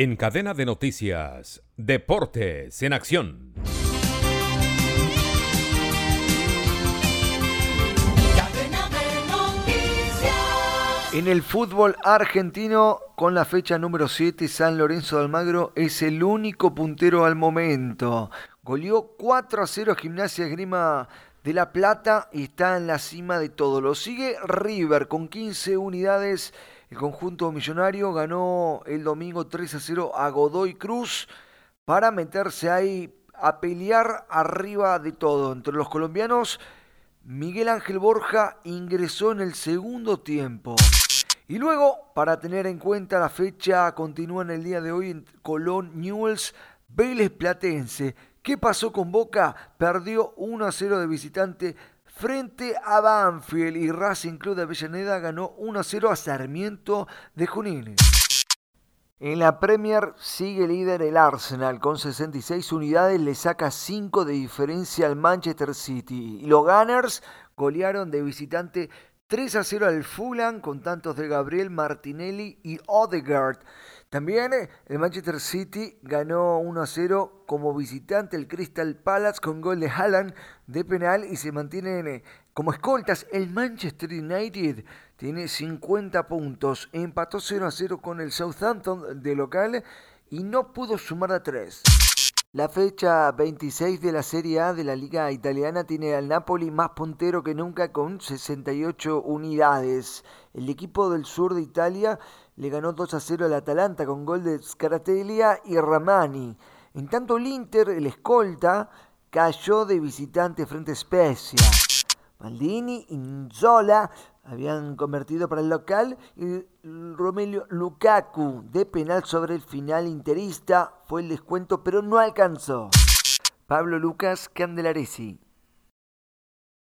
En cadena de noticias, Deportes en Acción. En el fútbol argentino, con la fecha número 7, San Lorenzo de Almagro es el único puntero al momento. Goleó 4 a 0 a Gimnasia Grima de La Plata y está en la cima de todo. Lo sigue River con 15 unidades. El conjunto millonario ganó el domingo 3 a 0 a Godoy Cruz para meterse ahí a pelear arriba de todo. Entre los colombianos, Miguel Ángel Borja ingresó en el segundo tiempo. Y luego, para tener en cuenta la fecha, continúa en el día de hoy en Colón Newells, Vélez Platense. ¿Qué pasó con Boca? Perdió 1 a 0 de visitante frente a Banfield y Racing Club de Avellaneda ganó 1 a 0 a Sarmiento de Junín. En la Premier sigue líder el Arsenal con 66 unidades, le saca 5 de diferencia al Manchester City. Y los Gunners golearon de visitante 3 a 0 al Fulham con tantos de Gabriel Martinelli y Odegaard. También eh, el Manchester City ganó 1 a 0 como visitante el Crystal Palace con gol de Haaland de penal y se mantienen eh, como escoltas. El Manchester United tiene 50 puntos, empató 0 a 0 con el Southampton de local y no pudo sumar a 3. La fecha 26 de la Serie A de la Liga Italiana tiene al Napoli más puntero que nunca con 68 unidades. El equipo del sur de Italia le ganó 2 a 0 al Atalanta con gol de Scaratellia y Ramani. En tanto el Inter, el escolta, cayó de visitante frente a Spezia. Maldini y Zola habían convertido para el local y Romelio Lukaku de penal sobre el final interista fue el descuento pero no alcanzó. Pablo Lucas Candelaresi.